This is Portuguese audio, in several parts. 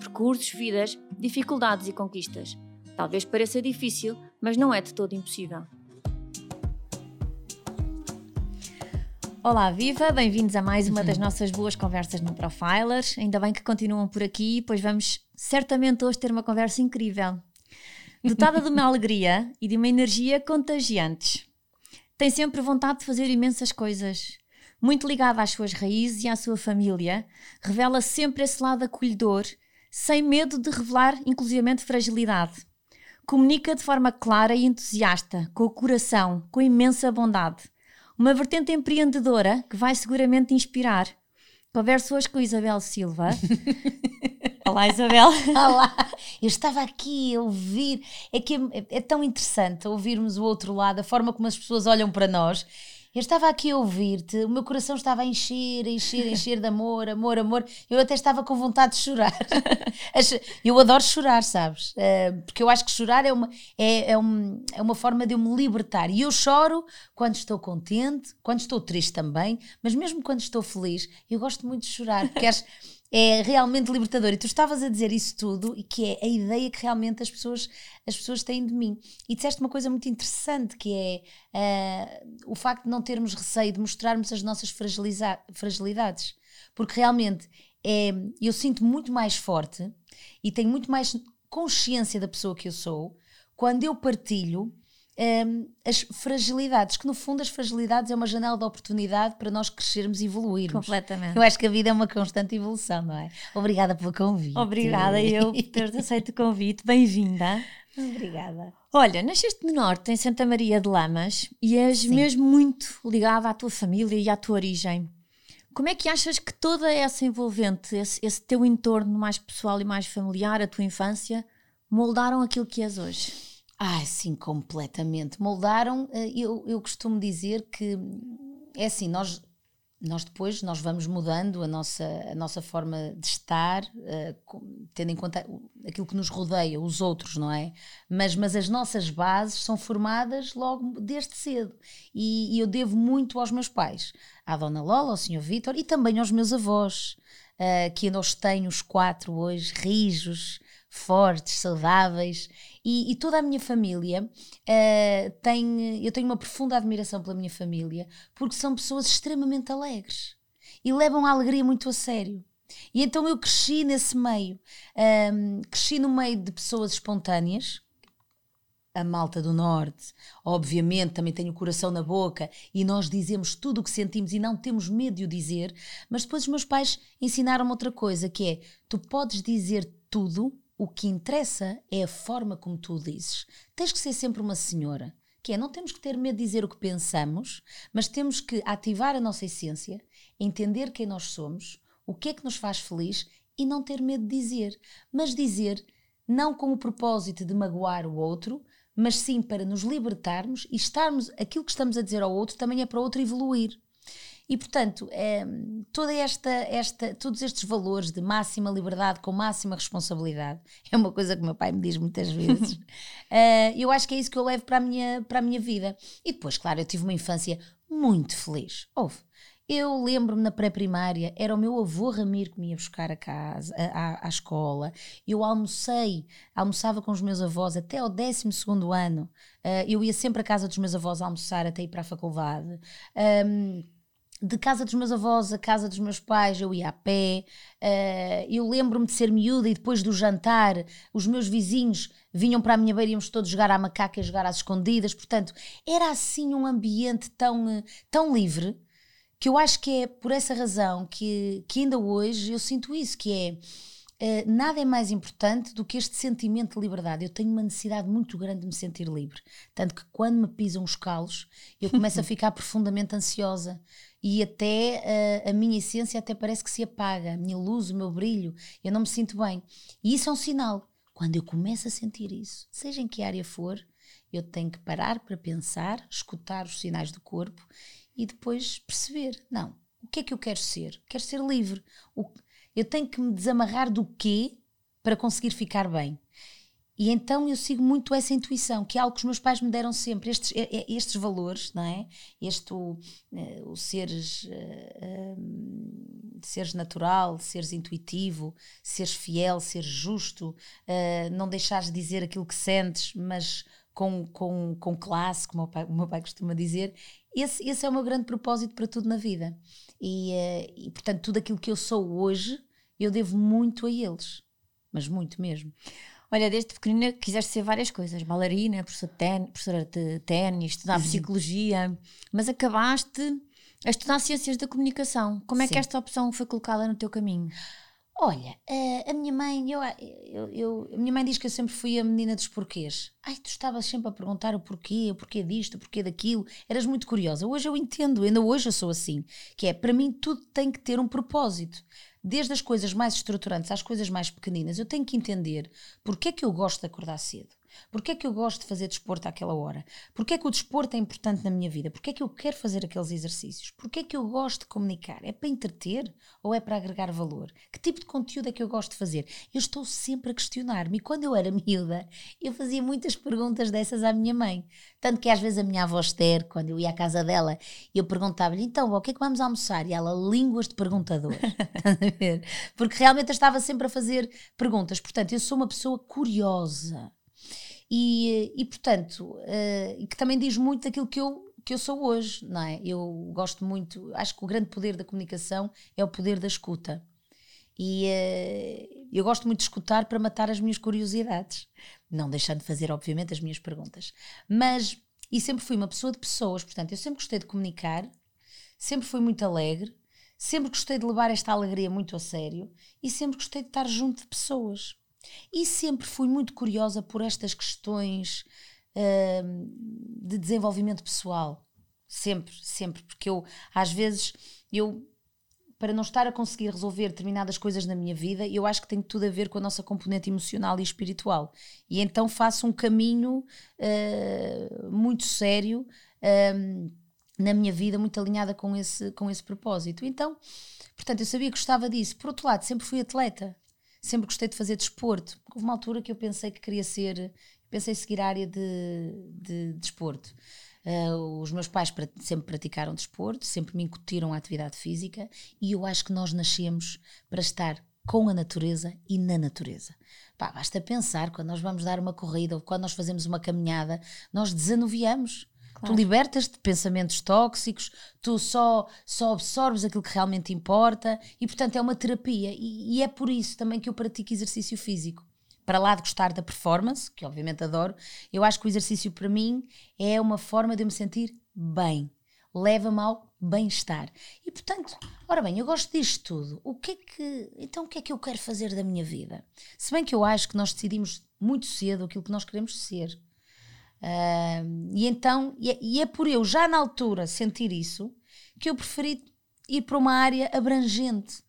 Percursos, vidas, dificuldades e conquistas. Talvez pareça difícil, mas não é de todo impossível. Olá, viva! Bem-vindos a mais uma das nossas boas conversas no Profiler. Ainda bem que continuam por aqui, pois vamos certamente hoje ter uma conversa incrível. Dotada de uma alegria e de uma energia contagiantes. Tem sempre vontade de fazer imensas coisas. Muito ligada às suas raízes e à sua família, revela sempre esse lado acolhedor, sem medo de revelar inclusivamente fragilidade. Comunica de forma clara e entusiasta, com o coração, com imensa bondade. Uma vertente empreendedora que vai seguramente inspirar. Converso hoje com Isabel Silva. Olá, Isabel. Olá, eu estava aqui a ouvir. É que é, é, tão interessante ouvirmos o outro lado, a forma como as pessoas olham para nós. Eu estava aqui a ouvir-te, o meu coração estava a encher, a encher, a encher de amor, amor, amor. Eu até estava com vontade de chorar. eu adoro chorar, sabes? Eh, porque eu acho que chorar é uma, é, é, um, é uma forma de eu me libertar. E eu choro quando estou contente, quando estou triste também, mas mesmo quando estou feliz, eu gosto muito de chorar, porque acho é realmente libertador. E tu estavas a dizer isso tudo e que é a ideia que realmente as pessoas, as pessoas têm de mim. E disseste uma coisa muito interessante que é uh, o facto de não termos receio de mostrarmos as nossas fragilidades. Porque realmente é, eu sinto muito mais forte e tenho muito mais consciência da pessoa que eu sou quando eu partilho um, as fragilidades, que no fundo as fragilidades é uma janela de oportunidade para nós crescermos e evoluirmos. Completamente. Eu acho que a vida é uma constante evolução, não é? Obrigada pelo convite. Obrigada eu por ter aceito o convite. Bem-vinda. Obrigada. Olha, nasceste no Norte, em Santa Maria de Lamas, e és Sim. mesmo muito ligada à tua família e à tua origem. Como é que achas que toda essa envolvente, esse, esse teu entorno mais pessoal e mais familiar, a tua infância, moldaram aquilo que és hoje? Ah, sim, completamente. Moldaram, eh, eu, eu costumo dizer que é assim, nós, nós depois nós vamos mudando a nossa, a nossa forma de estar, uh, tendo em conta aquilo que nos rodeia, os outros, não é? Mas, mas as nossas bases são formadas logo desde cedo. E, e eu devo muito aos meus pais, à Dona Lola, ao Sr. Vítor e também aos meus avós, uh, que ainda os tenho os quatro hoje, rijos, fortes, saudáveis e, e toda a minha família uh, tem. Eu tenho uma profunda admiração pela minha família porque são pessoas extremamente alegres e levam a alegria muito a sério. E então eu cresci nesse meio, um, cresci no meio de pessoas espontâneas, a malta do Norte, obviamente, também tem o coração na boca e nós dizemos tudo o que sentimos e não temos medo de o dizer, mas depois os meus pais ensinaram-me outra coisa, que é, tu podes dizer tudo o que interessa é a forma como tu o dizes. Tens que ser sempre uma senhora. Que é, não temos que ter medo de dizer o que pensamos, mas temos que ativar a nossa essência, entender quem nós somos, o que é que nos faz feliz e não ter medo de dizer. Mas dizer não com o propósito de magoar o outro, mas sim para nos libertarmos e estarmos, aquilo que estamos a dizer ao outro também é para o outro evoluir. E, portanto, é, toda esta, esta, todos estes valores de máxima liberdade com máxima responsabilidade é uma coisa que o meu pai me diz muitas vezes. uh, eu acho que é isso que eu levo para a, minha, para a minha vida. E depois, claro, eu tive uma infância muito feliz. Houve. Eu lembro-me na pré-primária, era o meu avô Ramiro que me ia buscar a casa, à, à, escola. Eu almocei, almoçava com os meus avós até ao 12 ano. Uh, eu ia sempre à casa dos meus avós almoçar até ir para a faculdade. Um, de casa dos meus avós à casa dos meus pais eu ia a pé. Uh, eu lembro-me de ser miúda e depois do jantar os meus vizinhos vinham para a minha beira íamos todos jogar à macaca e jogar às escondidas. Portanto, era assim um ambiente tão, tão livre que eu acho que é por essa razão que, que ainda hoje eu sinto isso, que é Uh, nada é mais importante do que este sentimento de liberdade. Eu tenho uma necessidade muito grande de me sentir livre. Tanto que quando me pisam os calos, eu começo a ficar profundamente ansiosa e até uh, a minha essência até parece que se apaga, a minha luz, o meu brilho, eu não me sinto bem. E isso é um sinal. Quando eu começo a sentir isso, seja em que área for, eu tenho que parar para pensar, escutar os sinais do corpo e depois perceber: não, o que é que eu quero ser? Quero ser livre. O, eu tenho que me desamarrar do quê para conseguir ficar bem. E então eu sigo muito essa intuição, que é algo que os meus pais me deram sempre, estes, estes valores, não é? Este, o, eh, o seres, uh, seres natural, seres intuitivo, seres fiel, seres justo, uh, não deixares de dizer aquilo que sentes, mas com, com, com classe, como o, pai, o meu pai costuma dizer. Esse, esse é o meu grande propósito para tudo na vida. E, uh, e portanto, tudo aquilo que eu sou hoje, eu devo muito a eles, mas muito mesmo. Olha, desde pequenina quiseste ser várias coisas: bailarina, professora de ténis, professora de ténis estudar psicologia, mas acabaste a estudar ciências da comunicação. Como é Sim. que esta opção foi colocada no teu caminho? Olha, a minha mãe, eu, eu, eu, a minha mãe diz que eu sempre fui a menina dos porquês. Ai, tu estavas sempre a perguntar o porquê, o porquê disto, o porquê daquilo. Eras muito curiosa. Hoje eu entendo, ainda hoje eu sou assim. Que é, para mim tudo tem que ter um propósito desde as coisas mais estruturantes às coisas mais pequeninas, eu tenho que entender porque é que eu gosto de acordar cedo. Porquê é que eu gosto de fazer desporto àquela hora? Porquê é que o desporto é importante na minha vida? Porquê é que eu quero fazer aqueles exercícios? Porquê é que eu gosto de comunicar? É para entreter ou é para agregar valor? Que tipo de conteúdo é que eu gosto de fazer? Eu estou sempre a questionar-me. E quando eu era miúda, eu fazia muitas perguntas dessas à minha mãe. Tanto que às vezes a minha avó Esther, quando eu ia à casa dela, eu perguntava-lhe, então, o que é que vamos almoçar? E ela, línguas de perguntador. Porque realmente eu estava sempre a fazer perguntas. Portanto, eu sou uma pessoa curiosa e, e portanto, uh, que também diz muito daquilo que eu, que eu sou hoje, não é? Eu gosto muito, acho que o grande poder da comunicação é o poder da escuta. E uh, eu gosto muito de escutar para matar as minhas curiosidades, não deixando de fazer, obviamente, as minhas perguntas. Mas, e sempre fui uma pessoa de pessoas, portanto, eu sempre gostei de comunicar, sempre fui muito alegre, sempre gostei de levar esta alegria muito a sério e sempre gostei de estar junto de pessoas. E sempre fui muito curiosa por estas questões uh, de desenvolvimento pessoal. Sempre, sempre. Porque eu, às vezes, eu para não estar a conseguir resolver determinadas coisas na minha vida, eu acho que tem tudo a ver com a nossa componente emocional e espiritual. E então faço um caminho uh, muito sério uh, na minha vida, muito alinhada com esse, com esse propósito. Então, portanto, eu sabia que gostava disso. Por outro lado, sempre fui atleta sempre gostei de fazer desporto. Houve uma altura que eu pensei que queria ser, pensei seguir a área de, de desporto. Uh, os meus pais sempre praticaram desporto, sempre me incutiram a atividade física e eu acho que nós nascemos para estar com a natureza e na natureza. Pá, basta pensar, quando nós vamos dar uma corrida ou quando nós fazemos uma caminhada, nós desanuviamos. Claro. Tu libertas-te de pensamentos tóxicos, tu só, só absorves aquilo que realmente importa e, portanto, é uma terapia. E, e é por isso também que eu pratico exercício físico. Para lá de gostar da performance, que obviamente adoro, eu acho que o exercício para mim é uma forma de eu me sentir bem. Leva-me ao bem-estar. E portanto, ora bem, eu gosto disto tudo. O que é que. Então, o que é que eu quero fazer da minha vida? Se bem que eu acho que nós decidimos muito cedo aquilo que nós queremos ser. Uh, e então, e é, e é por eu já na altura sentir isso que eu preferi ir para uma área abrangente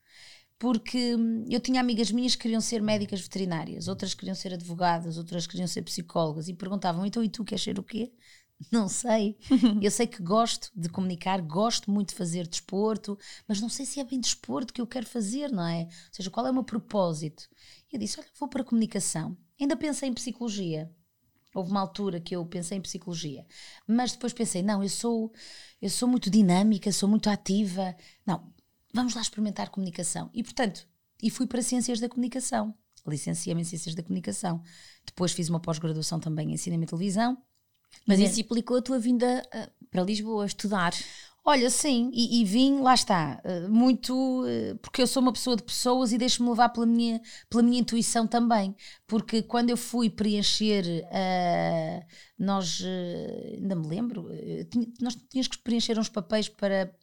porque hum, eu tinha amigas minhas que queriam ser médicas veterinárias, outras queriam ser advogadas, outras queriam ser psicólogas e perguntavam: então e tu queres ser o quê? Não sei. eu sei que gosto de comunicar, gosto muito de fazer desporto, mas não sei se é bem desporto que eu quero fazer, não é? Ou seja, qual é o meu propósito? Eu disse: olha, vou para a comunicação. Ainda pensei em psicologia, Houve uma altura que eu pensei em psicologia, mas depois pensei, não, eu sou, eu sou muito dinâmica, sou muito ativa. Não, vamos lá experimentar comunicação. E portanto, e fui para Ciências da Comunicação. Licenciei-me em Ciências da Comunicação. Depois fiz uma pós-graduação também em Cinema e Televisão. Mas isso implicou a tua vinda uh, para Lisboa estudar? Olha, sim, e, e, vim, lá está, eh, muito eh, porque eu sou uma pessoa de pessoas e deixo-me levar pela minha, pela minha intuição também. Porque quando eu fui preencher, uh, nós uh, ainda me lembro, tinha, nós tínhamos que preencher uns papéis para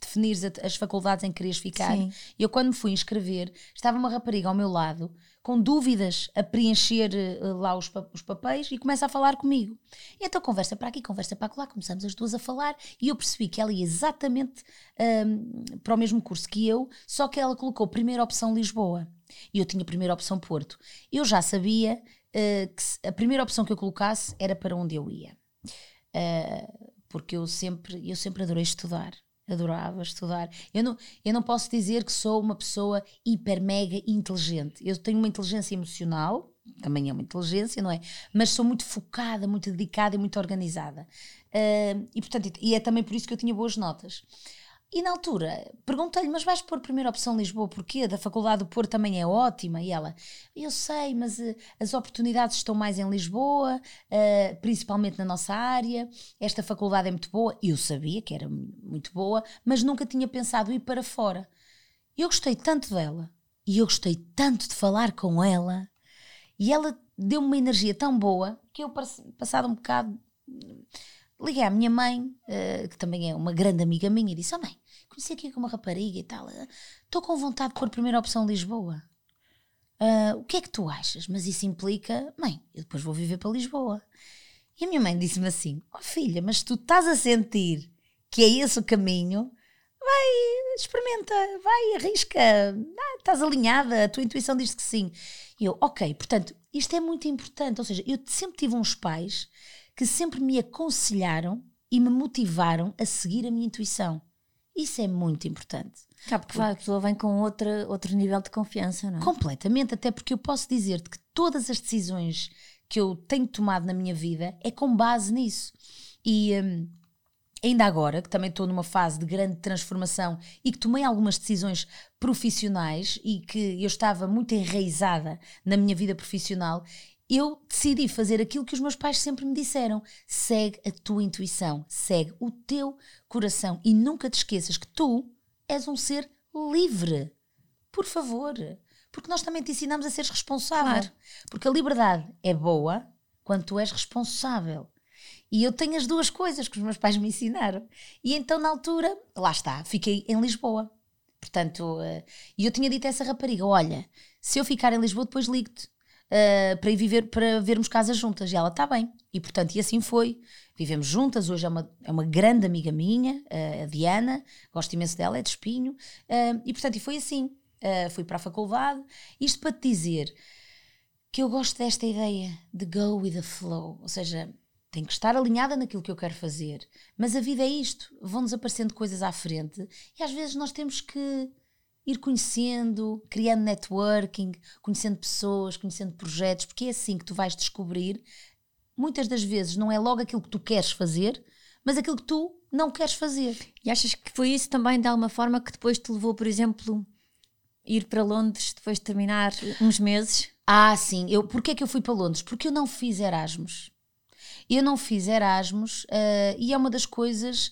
definir as faculdades em que querias ficar. Sim. E eu, quando me fui inscrever, estava uma rapariga ao meu lado com dúvidas a preencher uh, lá os, pa os, papéis e começa a falar comigo. E então conversa para aqui, conversa para lá, começamos as duas a falar e eu percebi que ela ia exatamente um, para o mesmo curso que eu, só que ela colocou primeira opção Lisboa e eu tinha primeira opção Porto. Eu já sabia uh, que a primeira opção que eu colocasse era para onde eu ia. Uh, porque eu sempre, eu sempre adorei estudar adorava estudar. Eu não, eu não posso dizer que sou uma pessoa hiper, mega inteligente. Eu tenho uma inteligência emocional, também é uma inteligência, não é? Mas sou muito focada, muito dedicada e muito organizada. Uh, e, portanto, e é também por isso que eu tinha boas notas. E na altura perguntei-lhe, mas vais pôr primeira opção Lisboa, porquê? Da Faculdade do Porto também é ótima. E ela, eu sei, mas uh, as oportunidades estão mais em Lisboa, uh, principalmente na nossa área. Esta faculdade é muito boa. Eu sabia que era muito boa, mas nunca tinha pensado ir para fora. Eu gostei tanto dela e eu gostei tanto de falar com ela. E ela deu-me uma energia tão boa que eu, passado um bocado liguei à minha mãe, uh, que também é uma grande amiga minha, e disse: Oh mãe, conheci aqui com uma rapariga e tal, estou uh, com vontade de pôr primeira opção Lisboa. Uh, o que é que tu achas? Mas isso implica, mãe, eu depois vou viver para Lisboa. E a minha mãe disse-me assim: Oh filha, mas tu estás a sentir que é esse o caminho, vai, experimenta, vai, arrisca, ah, estás alinhada, a tua intuição diz que sim. E eu, ok, portanto, isto é muito importante. Ou seja, eu sempre tive uns pais que sempre me aconselharam e me motivaram a seguir a minha intuição. Isso é muito importante. Claro, porque, porque a pessoa vem com outra, outro nível de confiança, não é? Completamente, até porque eu posso dizer-te que todas as decisões que eu tenho tomado na minha vida é com base nisso. E hum, ainda agora, que também estou numa fase de grande transformação e que tomei algumas decisões profissionais e que eu estava muito enraizada na minha vida profissional, eu decidi fazer aquilo que os meus pais sempre me disseram: segue a tua intuição, segue o teu coração e nunca te esqueças que tu és um ser livre. Por favor. Porque nós também te ensinamos a ser responsável. Claro. Porque a liberdade é boa quando tu és responsável. E eu tenho as duas coisas que os meus pais me ensinaram. E então, na altura, lá está, fiquei em Lisboa. Portanto, uh, e eu tinha dito a essa rapariga: olha, se eu ficar em Lisboa, depois ligo-te uh, para ir viver, para vermos casas juntas. E ela está bem. E portanto, e assim foi. Vivemos juntas, hoje é uma, é uma grande amiga minha, uh, a Diana, gosto imenso dela, é de espinho. Uh, e portanto, e foi assim. fui para a faculdade. Isto para te dizer que eu gosto desta ideia de go with the flow, ou seja, tem que estar alinhada naquilo que eu quero fazer. Mas a vida é isto, vão-nos aparecendo coisas à frente e às vezes nós temos que ir conhecendo, criando networking, conhecendo pessoas, conhecendo projetos, porque é assim que tu vais descobrir. Muitas das vezes não é logo aquilo que tu queres fazer, mas aquilo que tu não queres fazer. E achas que foi isso também, de alguma forma, que depois te levou, por exemplo, ir para Londres depois de terminar uns meses? Ah, sim. Eu, porquê é que eu fui para Londres? Porque eu não fiz Erasmus. Eu não fiz Erasmus uh, e é uma das coisas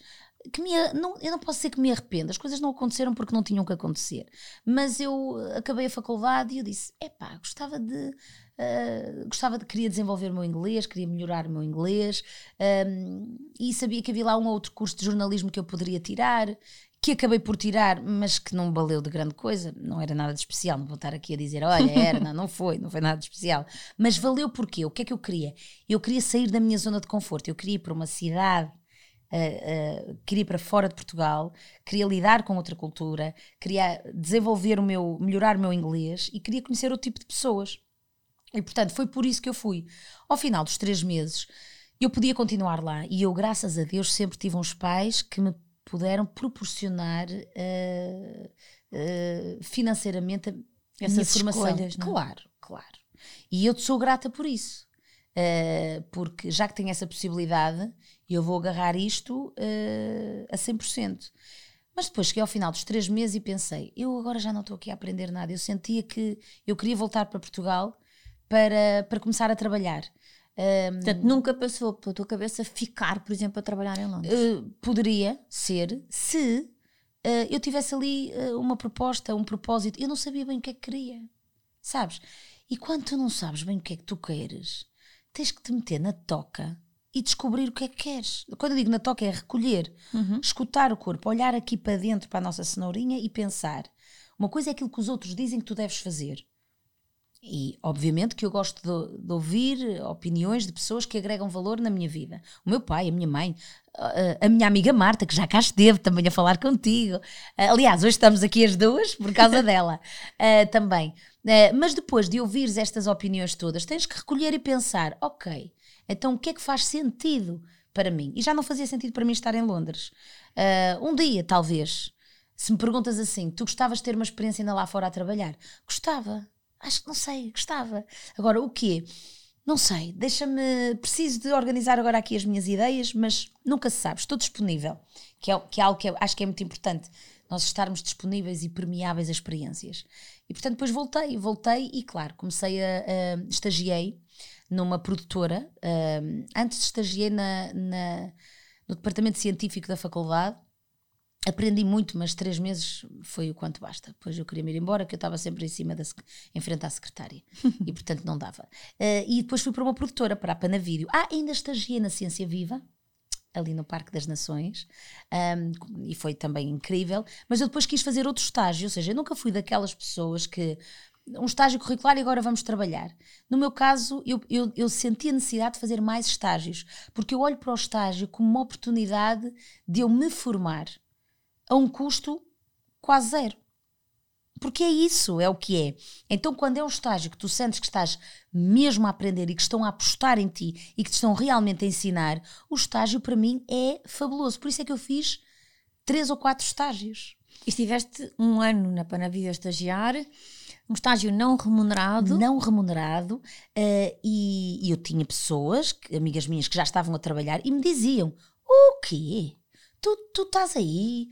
que me, não, eu não posso dizer que me arrependo, as coisas não aconteceram porque não tinham que acontecer. Mas eu acabei a faculdade e eu disse: epá, gostava de. Uh, gostava de queria desenvolver o meu inglês, queria melhorar o meu inglês um, e sabia que havia lá um outro curso de jornalismo que eu poderia tirar, que acabei por tirar, mas que não valeu de grande coisa, não era nada de especial. Não vou estar aqui a dizer, olha, era, não, não foi, não foi nada de especial. Mas valeu porque o que é que eu queria? Eu queria sair da minha zona de conforto, eu queria ir para uma cidade Uh, uh, queria ir para fora de Portugal, queria lidar com outra cultura, queria desenvolver o meu, melhorar o meu inglês e queria conhecer outro tipo de pessoas. E portanto foi por isso que eu fui. Ao final dos três meses, eu podia continuar lá e eu, graças a Deus, sempre tive uns pais que me puderam proporcionar uh, financeiramente a Essas formação. Escolhas, não? É? Claro, claro. E eu te sou grata por isso. porque já que tenho essa possibilidade, e eu vou agarrar isto uh, a 100%. Mas depois cheguei ao final dos três meses e pensei: eu agora já não estou aqui a aprender nada. Eu sentia que eu queria voltar para Portugal para, para começar a trabalhar. Um, Portanto, nunca passou pela tua cabeça ficar, por exemplo, a trabalhar em Londres? Uh, poderia ser se uh, eu tivesse ali uh, uma proposta, um propósito. Eu não sabia bem o que é que queria, sabes? E quando tu não sabes bem o que é que tu queres, tens que te meter na toca e descobrir o que é que queres. Quando eu digo na toca é recolher, uhum. escutar o corpo, olhar aqui para dentro, para a nossa cenourinha e pensar. Uma coisa é aquilo que os outros dizem que tu deves fazer. E, obviamente, que eu gosto de, de, ouvir opiniões de pessoas que agregam valor na minha vida. O meu pai, a minha mãe, a, a minha amiga Marta, que já cá esteve também a falar contigo. aliás, hoje estamos aqui as duas por causa dela uh, também. Uh, mas depois de ouvires estas opiniões todas, tens que recolher e pensar: ok, então o que é que faz sentido para mim? E já não fazia sentido para mim estar em Londres. Uh, um dia, talvez. Se me perguntas assim, tu gostavas de ter uma experiência ainda lá fora a trabalhar? Gostava Acho que não sei, gostava. Agora, o quê? Não sei, deixa-me. Preciso de organizar agora aqui as minhas ideias, mas nunca se sabe, estou disponível, que é, que é algo que acho que é muito importante, nós estarmos disponíveis e permeáveis a experiências. E portanto, depois voltei, voltei e, claro, comecei a. a estagiei numa produtora, antes estagiei na, na, no departamento científico da faculdade aprendi muito, mas três meses foi o quanto basta. Depois eu queria me ir embora, que eu estava sempre em cima, da, em frente à secretária. e portanto não dava. Uh, e depois fui para uma produtora, para a Panavídeo. Ah, ainda estagiei na Ciência Viva, ali no Parque das Nações, um, e foi também incrível. Mas eu depois quis fazer outro estágio, ou seja, eu nunca fui daquelas pessoas que. Um estágio curricular e agora vamos trabalhar. No meu caso, eu, eu, eu senti a necessidade de fazer mais estágios, porque eu olho para o estágio como uma oportunidade de eu me formar a um custo quase zero. Porque é isso, é o que é. Então, quando é um estágio que tu sentes que estás mesmo a aprender e que estão a apostar em ti e que te estão realmente a ensinar, o estágio para mim é fabuloso. Por isso é que eu fiz três ou quatro estágios. E estiveste um ano na Panavida a estagiar, um estágio não remunerado. Não remunerado, uh, e, e, eu tinha pessoas, amigas minhas, que já estavam a trabalhar e me diziam: O quê? Tu, tu estás aí,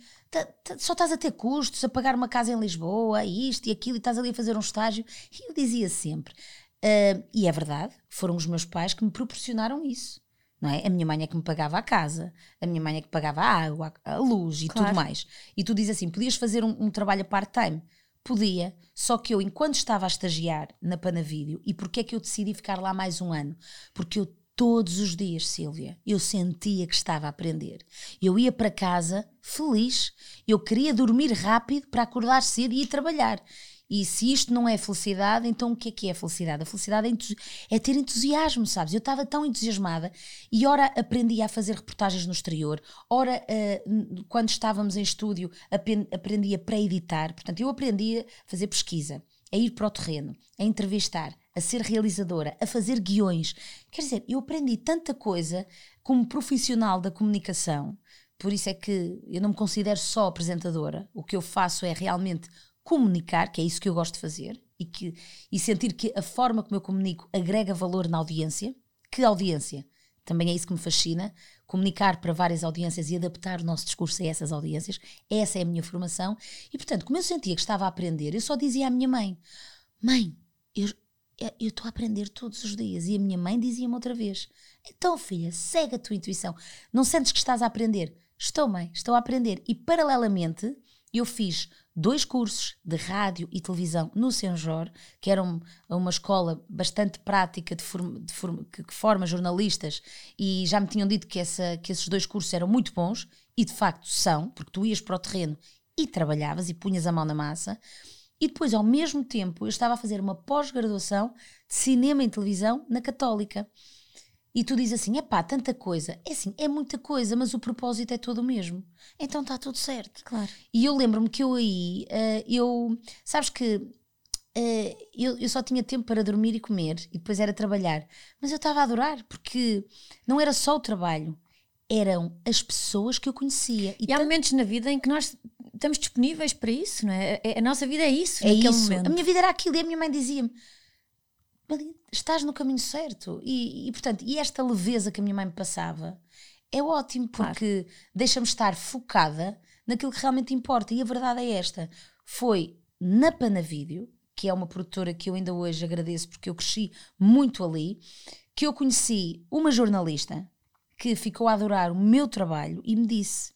só estás a ter custos, a pagar uma casa em Lisboa, isto e aquilo, e estás ali a fazer um estágio. E eu dizia sempre, uh, e é verdade, foram os meus pais que me proporcionaram isso. Não é? A minha mãe é que me pagava a casa, a minha mãe é que pagava a água, a luz e claro. tudo mais. E tu dizes assim: podias fazer um, um trabalho part-time? Podia, só que eu, enquanto estava a estagiar na Panavídeo, e porquê é que eu decidi ficar lá mais um ano? Porque eu todos os dias, Sílvia, eu sentia que estava a aprender. Eu ia para casa feliz, eu queria dormir rápido para acordar cedo e ir trabalhar. E se isto não é felicidade, então o que é que é felicidade? A felicidade é, é ter entusiasmo, sabes? Eu estava tão entusiasmada e, ora, aprendia a fazer reportagens no exterior, ora, uh, quando estávamos em estúdio, aprendia para editar. Portanto, eu aprendia a fazer pesquisa, a ir para o terreno, a entrevistar, a ser realizadora, a fazer guiões. Quer dizer, eu aprendi tanta coisa como profissional da comunicação. Por isso é que eu não me considero só apresentadora. O que eu faço é realmente comunicar, que é isso que eu gosto de fazer, e, que, e sentir que a forma como eu comunico agrega valor na audiência. Que audiência? Também é isso que me fascina. Comunicar para várias audiências e adaptar o nosso discurso a essas audiências. Essa é a minha formação. E, portanto, como eu sentia que estava a aprender, eu só dizia à minha mãe: Mãe, eu, eu estou a aprender todos os dias. E a minha mãe dizia-me outra vez: Então, filha, segue a tua intuição. Não sentes que estás a aprender? Estou, mãe, estou a aprender. E paralelamente, eu fiz dois cursos de rádio e televisão no Senjor, que era uma escola bastante prática de forma, de forma, que, que, forma jornalistas, e já me tinham dito que, essa, que esses dois cursos eram muito bons, e de facto são, porque tu ias para o terreno e trabalhavas e punhas a mão na massa. E depois, ao mesmo tempo, eu estava a fazer uma pós-graduação de cinema e televisão na Católica. E tu dizes assim: é pá, tanta coisa. É assim, é muita coisa, mas o propósito é todo o mesmo. Então está tudo certo. Claro. E eu lembro-me que eu aí, uh, eu. Sabes que. Uh, eu, eu só tinha tempo para dormir e comer, e depois era trabalhar. Mas eu estava a adorar, porque não era só o trabalho, eram as pessoas que eu conhecia. E, e há momentos na vida em que nós estamos disponíveis para isso, não é? A nossa vida é isso, é isso. Momento. A minha vida era aquilo e a minha mãe dizia-me: estás no caminho certo. E, e, portanto, e esta leveza que a minha mãe me passava é ótimo porque claro. deixa-me estar focada naquilo que realmente importa. E a verdade é esta: foi na Panavídeo, que é uma produtora que eu ainda hoje agradeço porque eu cresci muito ali, que eu conheci uma jornalista que ficou a adorar o meu trabalho e me disse: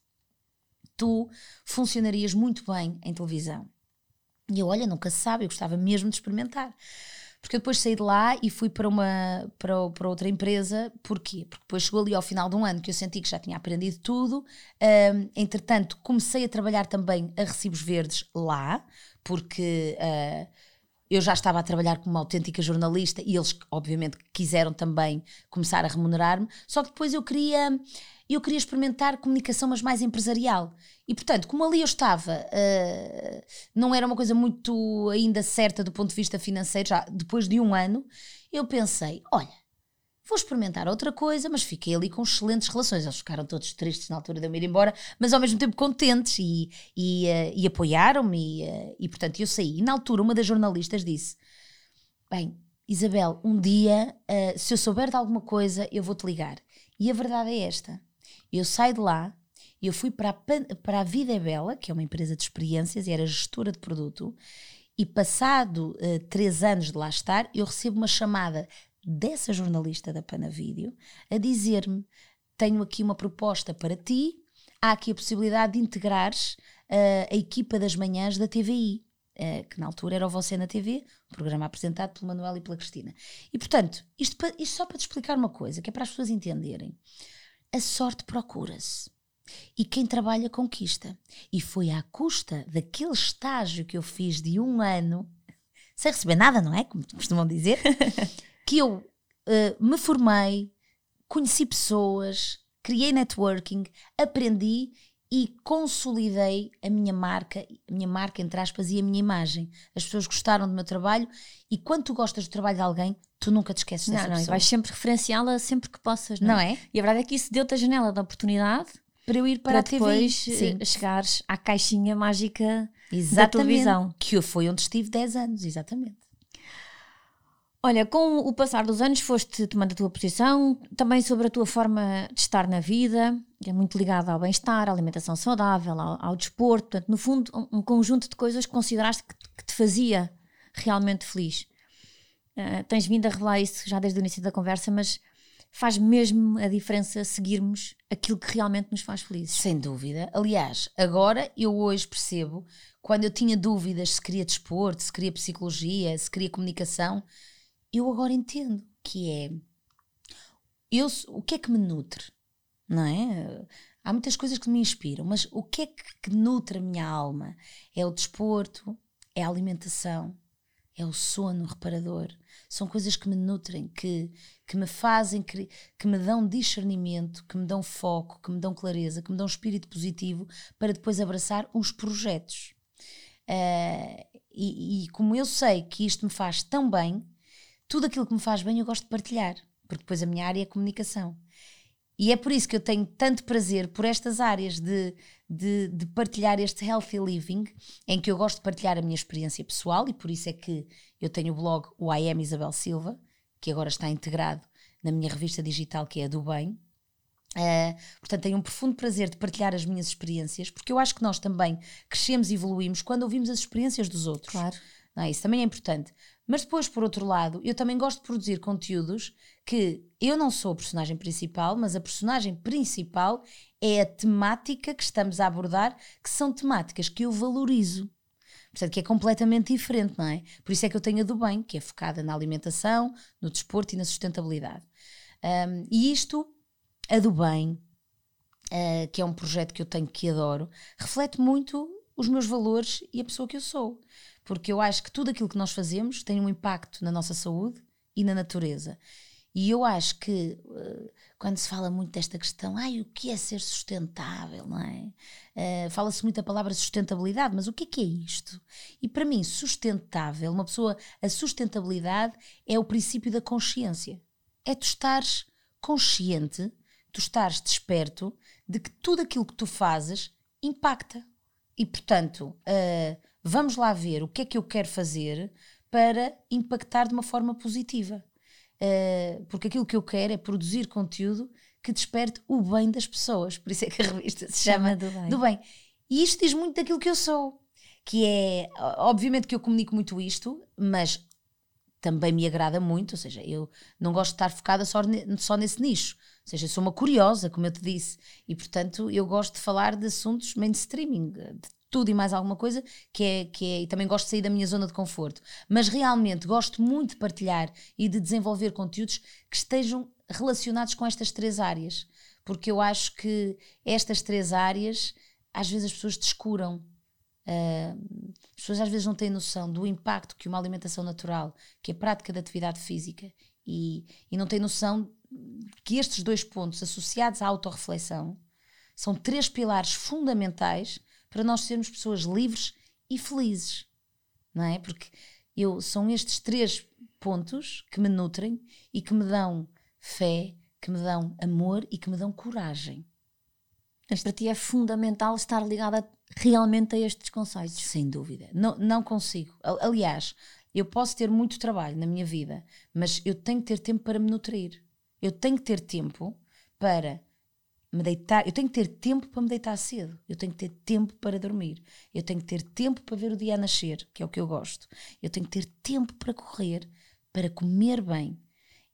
tu funcionarias muito bem em televisão. E eu, olha, nunca se sabe, eu gostava mesmo de experimentar. Porque eu depois saí de lá e fui para, uma, para, para outra empresa. Porquê? Porque depois chegou ali ao final de um ano que eu senti que já tinha aprendido tudo. Um, entretanto, comecei a trabalhar também a recibos verdes lá, porque uh, eu já estava a trabalhar como uma autêntica jornalista e eles, obviamente, quiseram também começar a remunerar-me. Só que depois eu queria, eu queria experimentar comunicação, mas mais empresarial. E, portanto, como ali eu estava, uh, não era uma coisa muito ainda certa do ponto de vista financeiro, já depois de um ano, eu pensei: olha, vou experimentar outra coisa, mas fiquei ali com excelentes relações. Eles ficaram todos tristes na altura de eu me ir embora, mas ao mesmo tempo contentes e, e, uh, e apoiaram-me. E, uh, e, portanto eu saí. E na altura, uma das jornalistas disse: Bem, Isabel, um dia, uh, se eu souber de alguma coisa, eu vou-te ligar. E a verdade é esta: eu saio de lá. Eu fui para a, para a Vida é Bela, que é uma empresa de experiências e era gestora de produto, e passado três anos de lá estar, eu recebo uma chamada dessa jornalista da Panavídeo a dizer-me: Tenho aqui uma proposta para ti, há aqui a possibilidade de integrares uh, a equipa das manhãs da TVI. Uh, eh, que na altura era o Você na TV, um programa apresentado pelo Manuel e pela Cristina. E portanto, isto, isto só para te explicar uma coisa, que é para as pessoas entenderem: a sorte procura-se. E quem trabalha conquista. E foi à custa daquele estágio que eu fiz de um ano, sem receber nada, não é? Como costumam dizer, que eu uh, me formei, conheci pessoas, criei networking, aprendi e consolidei a minha marca, a minha marca entre aspas e a minha imagem. As pessoas gostaram do meu trabalho e quando tu gostas do trabalho de alguém, tu nunca te esqueces dessa não, não, pessoa. vais sempre referenciá-la sempre que possas, não, não é? é? E a verdade é que isso deu-te a janela da oportunidade para eu ir para, para a TV. depois eh, Sim. chegares à caixinha mágica exatamente, da televisão. Que foi onde estive 10 anos, exatamente. Olha, com o passar dos anos foste tomando a tua posição, também sobre a tua forma de estar na vida, é muito ligada ao bem-estar, à alimentação saudável, ao, ao, desporto, portanto, no fundo, um, um conjunto de coisas que consideraste que, que te fazia realmente feliz. Uh, tens vindo a revelar isso já desde o início da conversa, mas faz mesmo a diferença seguirmos aquilo que realmente nos faz felizes. Sem dúvida. Aliás, agora eu hoje percebo, quando eu tinha dúvidas se queria desporto, se queria psicologia, se queria comunicação, eu agora entendo que é eu, o que é que me nutre, não é? Há muitas coisas que me inspiram, mas o que é que, que nutre a minha alma? É o desporto, é a alimentação, é o sono reparador. São coisas que me nutrem, que, que me fazem, que, que me dão discernimento, que me dão foco, que me dão clareza, que me dão espírito positivo para depois abraçar os projetos. Uh, e, e como eu sei que isto me faz tão bem, tudo aquilo que me faz bem eu gosto de partilhar, porque depois a minha área é comunicação. E é por isso que eu tenho tanto prazer por estas áreas de, de, de, partilhar este healthy living, em que eu gosto de partilhar a minha experiência pessoal, e por isso é que eu tenho o blog o I Am Isabel Silva, que agora está integrado na minha revista digital, que é a do Bem. Uh, portanto, tenho um profundo prazer de partilhar as minhas experiências, porque eu acho que nós também crescemos e evoluímos quando ouvimos as experiências dos outros. Claro. Não, é? isso também é importante. Mas depois, por outro lado, eu também gosto de produzir conteúdos que eu não sou a personagem principal, mas a personagem principal é a temática que estamos a abordar, que são temáticas que eu valorizo. Portanto, que é completamente diferente, não é? Por isso é que eu tenho a do bem, que é focada na alimentação, no desporto e na sustentabilidade. Um, e isto, a do bem, uh, que é um projeto que eu tenho que adoro, reflete muito os meus valores e a pessoa que eu sou porque eu acho que tudo aquilo que nós fazemos tem um impacto na nossa saúde e na natureza. E eu acho que uh, quando se fala muito desta questão, ai, o que é ser sustentável, não é? Uh, Fala-se muito a palavra sustentabilidade, mas o que é que é isto? E para mim, sustentável, uma pessoa, a sustentabilidade é o princípio da consciência. É tu estares consciente, tu estares desperto de que tudo aquilo que tu fazes impacta. E portanto, uh, vamos lá ver o que é que eu quero fazer para impactar de uma forma positiva. Uh, porque aquilo que eu quero é produzir conteúdo que desperte o bem das pessoas. Por isso é que a revista se chama, do, bem. do Bem. E isto diz muito daquilo que eu sou. Que é, obviamente que eu comunico muito isto, mas também me agrada muito, ou seja, eu não gosto de estar focada só, só nesse nicho. Ou seja, eu sou uma curiosa, como eu te disse, e portanto eu gosto de falar de assuntos mainstreaming, de tudo e mais alguma coisa, que é, que é, e também gosto de sair da minha zona de conforto. Mas realmente gosto muito de partilhar e de desenvolver conteúdos que estejam relacionados com estas três áreas, porque eu acho que estas três áreas, às vezes as pessoas descuram. Uh, as pessoas às vezes não têm noção do impacto que uma alimentação natural, que a prática da atividade física, e, e não têm noção que estes dois pontos associados à autorreflexão são três pilares fundamentais para nós sermos pessoas livres e felizes, não é? Porque eu, são estes três pontos que me nutrem e que me dão fé, que me dão amor e que me dão coragem. Mas para ti é fundamental estar ligada realmente a estes conceitos. Sem dúvida. Não, não consigo. Aliás, eu posso ter muito trabalho na minha vida, mas eu tenho que ter tempo para me nutrir. Eu tenho que ter tempo para me deitar. Eu tenho que ter tempo para me deitar cedo. Eu tenho que ter tempo para dormir. Eu tenho que ter tempo para ver o dia a nascer, que é o que eu gosto. Eu tenho que ter tempo para correr, para comer bem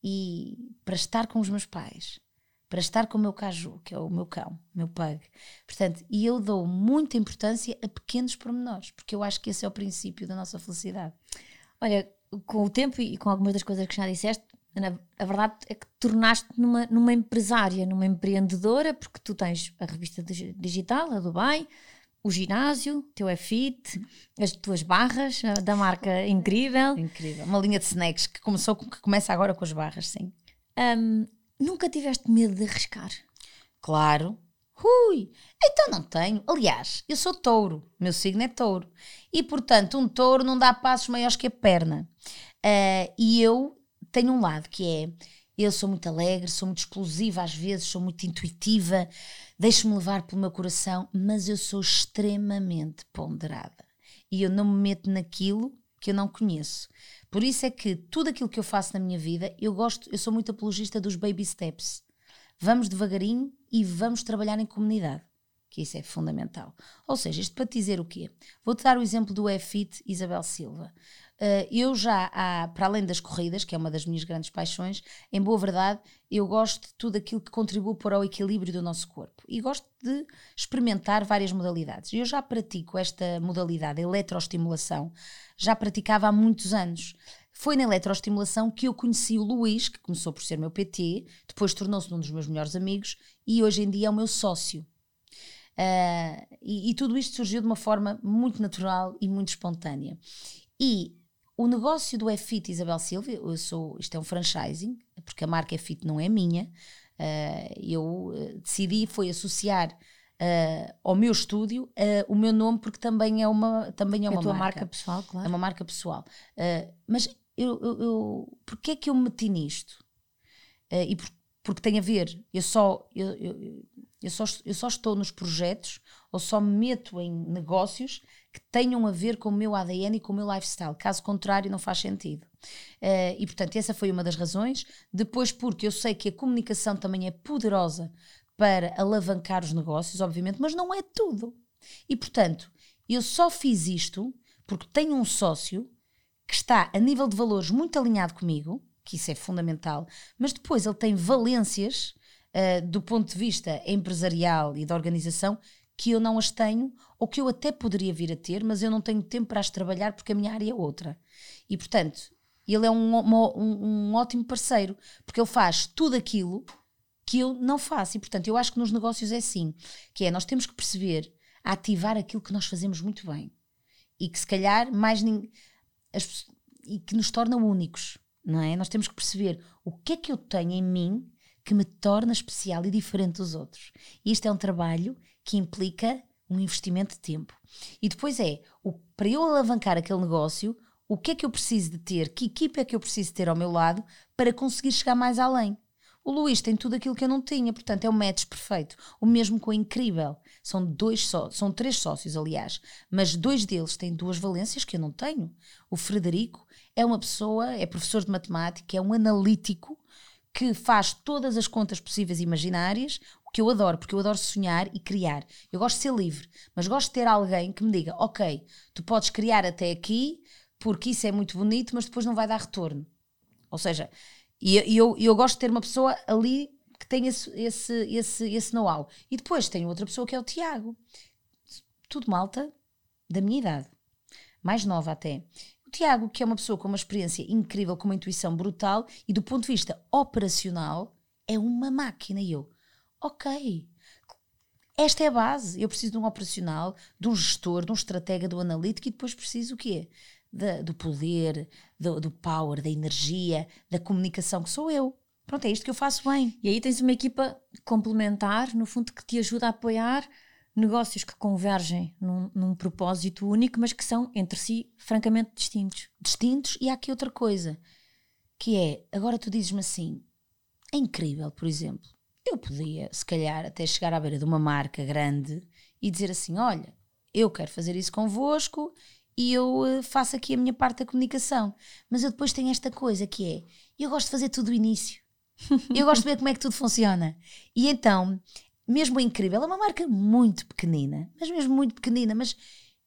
e para estar com os meus pais para estar com o meu caju, que é o meu cão, o meu pug. Portanto, e eu dou muita importância a pequenos pormenores, porque eu acho que esse é o princípio da nossa felicidade. Olha, com o tempo e com algumas das coisas que já disseste, a verdade é que tornaste numa, numa empresária, numa empreendedora, porque tu tens a revista digital, a Dubai, o ginásio, o teu é fit, as tuas barras da marca Incrível. Incrível. Uma linha de snacks que começou que começa agora com as barras, sim. Um, Nunca tiveste medo de arriscar? Claro. Ui, então não tenho. Aliás, eu sou touro, meu signo é touro. E portanto, um touro não dá passos maiores que a perna. Uh, e eu tenho um lado que é: eu sou muito alegre, sou muito explosiva às vezes, sou muito intuitiva, deixo-me levar pelo meu coração, mas eu sou extremamente ponderada. E eu não me meto naquilo que eu não conheço. Por isso é que tudo aquilo que eu faço na minha vida, eu gosto, eu sou muito apologista dos baby steps. Vamos devagarinho e vamos trabalhar em comunidade, que isso é fundamental. Ou seja, isto para te dizer o quê? Vou-te dar o exemplo do EFIT Isabel Silva. Uh, eu já, há, para além das corridas, que é uma das minhas grandes paixões, em boa verdade, eu gosto de tudo aquilo que contribui para o equilíbrio do nosso corpo e gosto de experimentar várias modalidades. Eu já pratico esta modalidade, a eletroestimulação, já praticava há muitos anos. Foi na eletroestimulação que eu conheci o Luís, que começou por ser meu PT, depois tornou-se um dos meus melhores amigos e hoje em dia é o meu sócio. Uh, e, e tudo isto surgiu de uma forma muito natural e muito espontânea. E o negócio do EFIT Isabel Silva, eu sou, isto é um franchising, porque a marca EFIT não é minha. Uh, eu uh, decidi foi associar uh, ao meu estúdio o meu nome porque também é uma também é, é uma marca. marca pessoal, claro. É uma marca pessoal. mas eu, eu, eu porquê é que eu me meti nisto? e por, porque tem a ver, eu só eu, eu, eu, só eu só estou nos projetos ou só me meto em negócios que tenham a ver com o meu ADN e com o meu lifestyle. Caso contrário, não faz sentido. Uh, e portanto, essa foi uma das razões. Depois, porque eu sei que a comunicação também é poderosa para alavancar os negócios, obviamente, mas não é tudo. E portanto, eu só fiz isto porque tenho um sócio que está a nível de valores muito alinhado comigo, que isso é fundamental, mas depois ele tem valências uh, do ponto de vista empresarial e da organização que eu não as tenho ou que eu até poderia vir a ter, mas eu não tenho tempo para as trabalhar porque a minha área é outra. E portanto, ele é um, um, um ótimo parceiro porque ele faz tudo aquilo que eu não faço. E portanto, eu acho que nos negócios é assim: que é nós temos que perceber ativar aquilo que nós fazemos muito bem e que se calhar mais as, e que nos torna únicos, não é? Nós temos que perceber o que é que eu tenho em mim que me torna especial e diferente dos outros. E isto é um trabalho que implica um investimento de tempo. E depois é, o, para eu alavancar aquele negócio, o que é que eu preciso de ter, que equipa é que eu preciso ter ao meu lado para conseguir chegar mais além. O Luís tem tudo aquilo que eu não tinha, portanto é um match perfeito. O mesmo com o Incrível. São dois só, são três sócios, aliás, mas dois deles têm duas valências que eu não tenho. O Frederico é uma pessoa, é professor de matemática, é um analítico que faz todas as contas possíveis e imaginárias, que eu adoro, porque eu adoro sonhar e criar. Eu gosto de ser livre, mas gosto de ter alguém que me diga: ok, tu podes criar até aqui, porque isso é muito bonito, mas depois não vai dar retorno. Ou seja, e eu, eu, gosto de ter uma pessoa ali que tem esse, esse, esse, esse know-how. E depois tenho outra pessoa que é o Tiago. Tudo malta da minha idade, mais nova até. O Tiago, que é uma pessoa com uma experiência incrível, com uma intuição brutal e do ponto de vista operacional, é uma máquina. E eu, ok. esta é a base. Eu preciso de um operacional, de um gestor, de um estratega, do analítico e depois preciso o quê? Da, do poder, do, do power, da energia, da comunicação, que sou eu. Pronto, é isto que eu faço bem. E aí tens uma equipa complementar, no fundo, que te ajuda a apoiar negócios que convergem num, num, propósito único, mas que são entre si francamente distintos. Distintos, e há aqui outra coisa, que é, agora tu dizes-me assim, é incrível, por exemplo, eu podia, se calhar, até chegar à beira de uma marca grande e dizer assim: olha, eu quero fazer isso convosco e eu eh, faço aqui a minha parte da comunicação. Mas eu depois tenho esta coisa que é: eu gosto de fazer tudo do início. Eu gosto de ver como é que tudo funciona. E então, mesmo incrível, é uma marca muito pequenina, mas mesmo muito pequenina, mas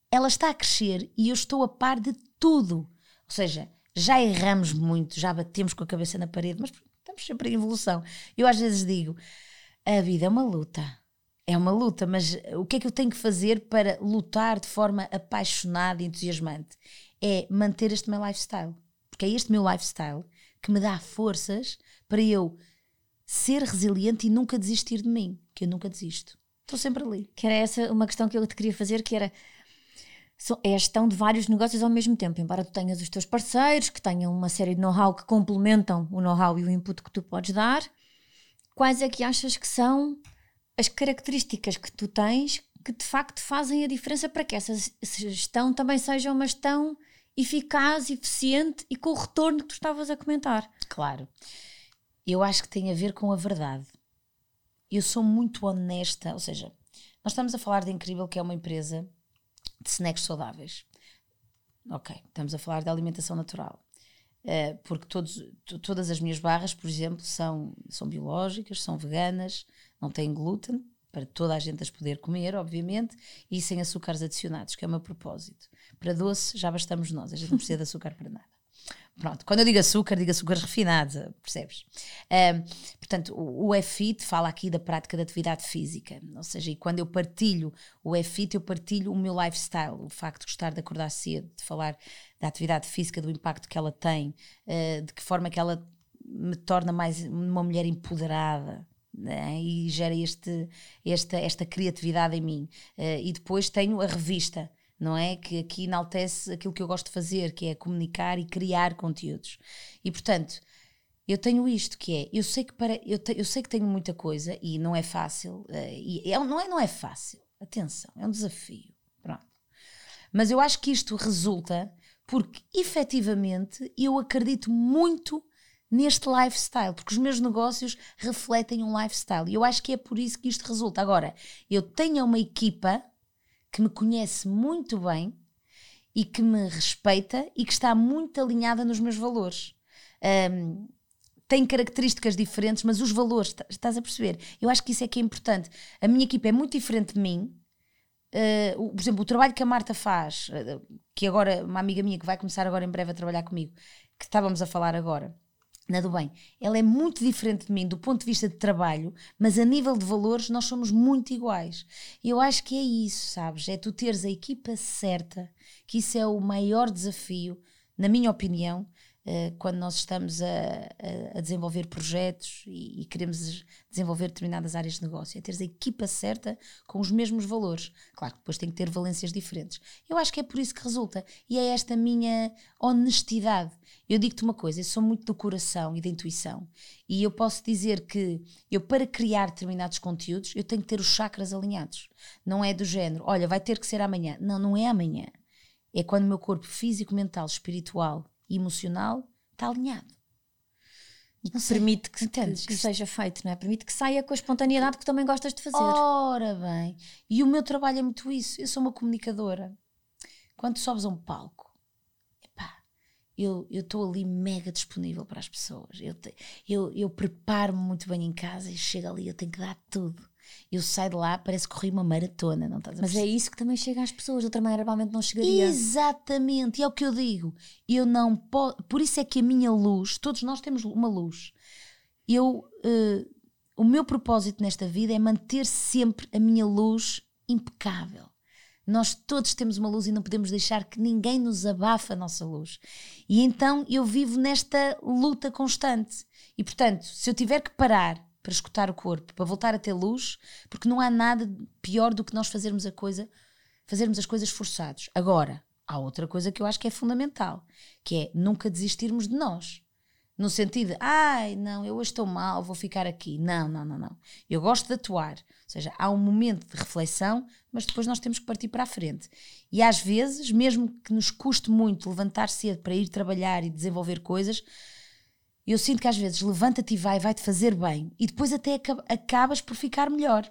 ela está a crescer e eu estou a par de tudo. Ou seja, já erramos muito, já batemos com a cabeça na parede, mas estamos sempre em evolução. Eu às vezes digo: a vida é uma luta. É uma luta, mas o que é que eu tenho que fazer para lutar de forma apaixonada e entusiasmante? É manter este meu lifestyle. Porque é este meu lifestyle que me dá forças para eu ser resiliente e nunca desistir de mim, que eu nunca desisto. Estou sempre ali. Que era essa uma questão que eu te queria fazer, que era é a gestão de vários negócios ao mesmo tempo, embora tu tenhas os teus parceiros, que tenham uma série de know-how que complementam o know-how e o input que tu podes dar, quais é que achas que são as características que tu tens que de facto fazem a diferença para que essa gestão também seja uma gestão eficaz, eficiente e com o retorno que tu estavas a comentar? Claro. Eu acho que tem a ver com a verdade. Eu sou muito honesta, ou seja, nós estamos a falar de Incrível, que é uma empresa de snacks saudáveis. Ok, estamos a falar de alimentação natural. Uh, porque todos, todas as minhas barras, por exemplo, são, são biológicas, são veganas, não têm glúten, para toda a gente as poder comer, obviamente, e sem açúcares adicionados, que é o meu propósito. Para doce já bastamos nós, a gente não precisa de açúcar para nada. Pronto, quando eu digo açúcar, digo açúcares refinados, percebes? Um, portanto, o, o fala aqui da prática da atividade física, ou seja, e quando eu partilho o FIT, eu partilho o meu lifestyle, o facto de gostar de acordar cedo, de falar da atividade física, do impacto que ela tem, uh, de que forma que ela me torna mais uma mulher empoderada, né? e gera este, esta, esta criatividade em mim. Uh, e depois tenho a revista, não é? Que aqui enaltece aquilo que eu gosto de fazer, que é comunicar e criar conteúdos. E portanto, eu tenho isto que é, eu sei que para eu, te, eu sei que tenho muita coisa e não é fácil, uh, e é, não é não é fácil. Atenção, é um desafio. Pronto. Mas eu acho que isto resulta porque efetivamente eu acredito muito neste lifestyle, porque os meus negócios refletem um lifestyle. E eu acho que é por isso que isto resulta. Agora, eu tenho uma equipa que me conhece muito bem e que me respeita e que está muito alinhada nos meus valores. Um, tem características diferentes, mas os valores, estás a perceber? Eu acho que isso é que é importante. A minha equipa é muito diferente de mim. Uh, por exemplo, o trabalho que a Marta faz, uh, que agora, uma amiga minha que vai começar agora em breve a trabalhar comigo, que estávamos a falar agora, na do bem, ela é muito diferente de mim do ponto de vista de trabalho, mas a nível de valores nós somos muito iguais. E eu acho que é isso, sabes? É tu teres a equipa certa, que isso é o maior desafio, na minha opinião, quando nós estamos a, a, desenvolver projetos e, e, queremos desenvolver determinadas áreas de negócio, é teres a equipa certa com os mesmos valores. Claro que depois tem que ter valências diferentes. Eu acho que é por isso que resulta. E é esta minha honestidade. Eu digo-te uma coisa, eu sou muito do coração e da intuição. E eu posso dizer que eu, para criar determinados conteúdos, eu tenho que ter os chakras alinhados. Não é do género, olha, vai ter que ser amanhã. Não, não é amanhã. É quando o meu corpo físico, mental, espiritual emocional está alinhado. E que permite que, que, que, seja feito, não é? Permite que saia com a espontaneidade que também gostas de fazer. Ora bem, e o meu trabalho é muito isso. Eu sou uma comunicadora. Quando sobes a um palco, epá, eu estou ali mega disponível para as pessoas. Eu, eu, eu preparo-me muito bem em casa e chego ali, eu tenho que dar tudo eu saio de lá, parece que corri uma maratona, não estás a Mas é isso que também chega às pessoas, de outra maneira provavelmente não chegaria. Exatamente, e é o que eu digo. Eu não posso, por isso é que a minha luz, todos nós temos uma luz. Eu, uh, o meu propósito nesta vida é manter sempre a minha luz impecável. Nós todos temos uma luz e não podemos deixar que ninguém nos abafe a nossa luz. E então eu vivo nesta luta constante. E portanto, se eu tiver que parar para escutar o corpo, para voltar a ter luz, porque não há nada pior do que nós fazermos a coisa, fazermos as coisas forçados. Agora, há outra coisa que eu acho que é fundamental, que é nunca desistirmos de nós. No sentido ai, não, eu hoje estou mal, vou ficar aqui. Não, não, não, não. Eu gosto de atuar. Ou seja, há um momento de reflexão, mas depois nós temos que partir para a frente. E às vezes, mesmo que nos custe muito levantar cedo para ir trabalhar e desenvolver coisas, eu sinto que às vezes levanta-te e vai, vai-te fazer bem. E depois até acabas por ficar melhor.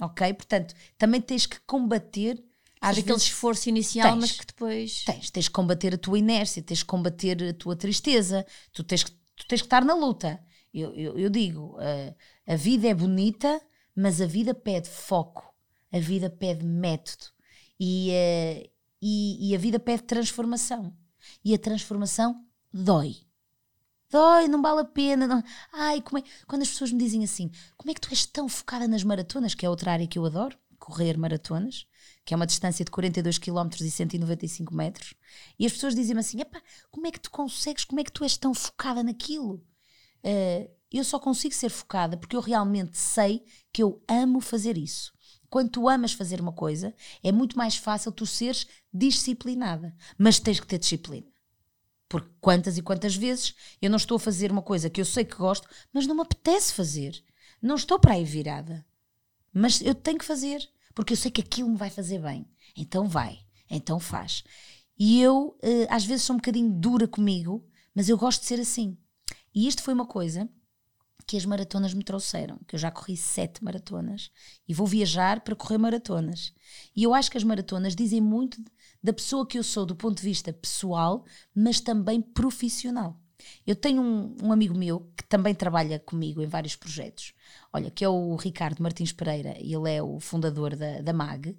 Ok? Portanto, também tens que combater às aquele esforço inicial, tens, mas que depois. Tens, tens que combater a tua inércia, tens que combater a tua tristeza, tu tens que, tu tens que estar na luta. Eu, eu, eu digo, uh, a vida é bonita, mas a vida pede foco, a vida pede método e, uh, e, e a vida pede transformação. E a transformação dói. Dói, não vale a pena. Não. Ai, como é... quando as pessoas me dizem assim, como é que tu és tão focada nas maratonas, que é outra área que eu adoro, correr maratonas, que é uma distância de 42 km e 195 metros, e as pessoas dizem-me assim: como é que tu consegues, como é que tu és tão focada naquilo? Uh, eu só consigo ser focada porque eu realmente sei que eu amo fazer isso. Quando tu amas fazer uma coisa, é muito mais fácil tu seres disciplinada. Mas tens que ter disciplina. Porque quantas e quantas vezes eu não estou a fazer uma coisa que eu sei que gosto, mas não me apetece fazer. Não estou para aí virada. Mas eu tenho que fazer porque eu sei que aquilo me vai fazer bem. Então vai, então faz. E eu, uh, às vezes, sou um bocadinho dura comigo, mas eu gosto de ser assim. E isto foi uma coisa que as maratonas me trouxeram, que eu já corri sete maratonas e vou viajar para correr maratonas. E eu acho que as maratonas dizem muito da pessoa que eu sou do ponto de vista pessoal, mas também profissional. Eu tenho um, um, amigo meu que também trabalha comigo em vários projetos, olha, que é o Ricardo Martins Pereira, ele é o fundador da, da MAG,